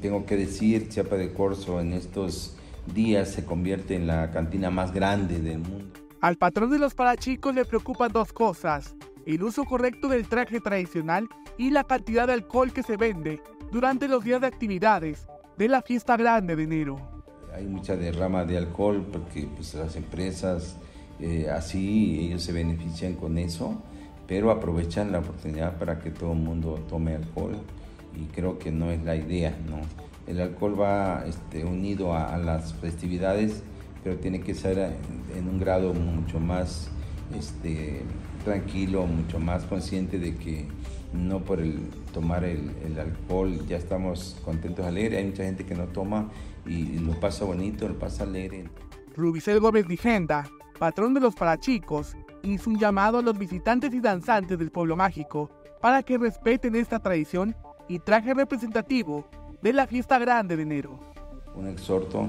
tengo que decir, Chiapa de Corzo en estos días se convierte en la cantina más grande del mundo. Al patrón de los parachicos le preocupan dos cosas, el uso correcto del traje tradicional y la cantidad de alcohol que se vende durante los días de actividades de la fiesta grande de enero. Hay mucha derrama de alcohol porque pues, las empresas eh, así ellos se benefician con eso, pero aprovechan la oportunidad para que todo el mundo tome alcohol y creo que no es la idea, ¿no? El alcohol va este, unido a, las festividades, pero tiene que ser en, un grado mucho más este, tranquilo, mucho más consciente de que no por el tomar el, alcohol ya estamos contentos, alegres. Hay mucha gente que no toma y, lo pasa bonito, lo pasa alegre. Rubicel Gómez Ligenda, patrón de los parachicos, hizo un llamado a los visitantes y danzantes del pueblo mágico para que respeten esta tradición traje representativo de la fiesta grande de enero. Un exhorto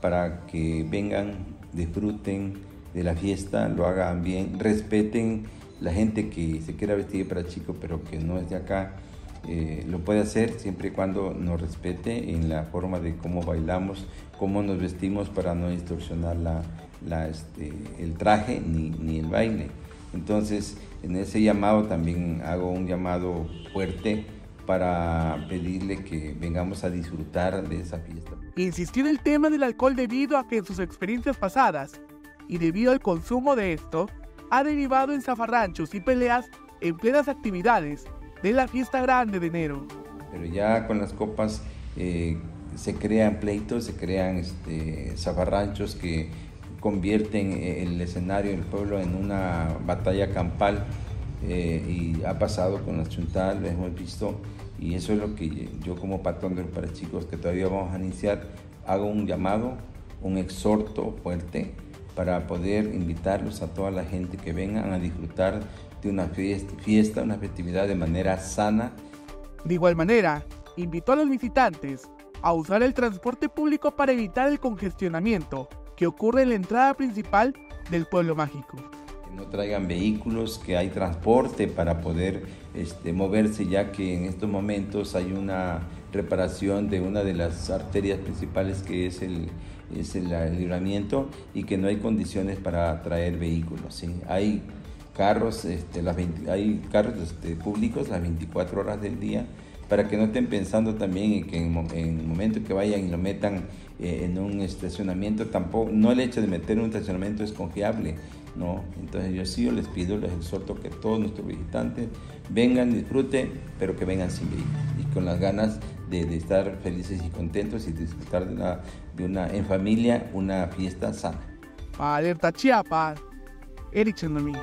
para que vengan, disfruten de la fiesta, lo hagan bien, respeten la gente que se quiera vestir para chico pero que no es de acá. Eh, lo puede hacer siempre y cuando nos respete en la forma de cómo bailamos, cómo nos vestimos para no distorsionar la, este, el traje ni, ni el baile. Entonces, en ese llamado también hago un llamado fuerte para pedirle que vengamos a disfrutar de esa fiesta. Insistió en el tema del alcohol debido a que en sus experiencias pasadas y debido al consumo de esto, ha derivado en zafarranchos y peleas en plenas actividades de la fiesta grande de enero. Pero ya con las copas eh, se crean pleitos, se crean este, zafarranchos que convierten el escenario del pueblo en una batalla campal eh, y ha pasado con la Chuntal, hemos visto, y eso es lo que yo como patrón de para chicos que todavía vamos a iniciar, hago un llamado, un exhorto fuerte para poder invitarlos a toda la gente que vengan a disfrutar de una fiesta, una festividad de manera sana. De igual manera, invitó a los visitantes a usar el transporte público para evitar el congestionamiento que ocurre en la entrada principal del pueblo mágico no traigan vehículos, que hay transporte para poder este, moverse, ya que en estos momentos hay una reparación de una de las arterias principales que es el, es el, libramiento y que no hay condiciones para traer vehículos. Hay carros, este, las hay carros este, públicos las 24 horas del día para que no estén pensando también en que en, el momento que vayan y lo metan eh, en un estacionamiento, tampoco, no el hecho de meter en un estacionamiento es confiable, ¿no? Entonces yo sí les pido, les exhorto que todos nuestros visitantes vengan, disfruten, pero que vengan sin vehículo y con las ganas de, estar felices y contentos y disfrutar de una, de una, en familia, una fiesta sana. Alerta Chiapas, Eric Chendomí.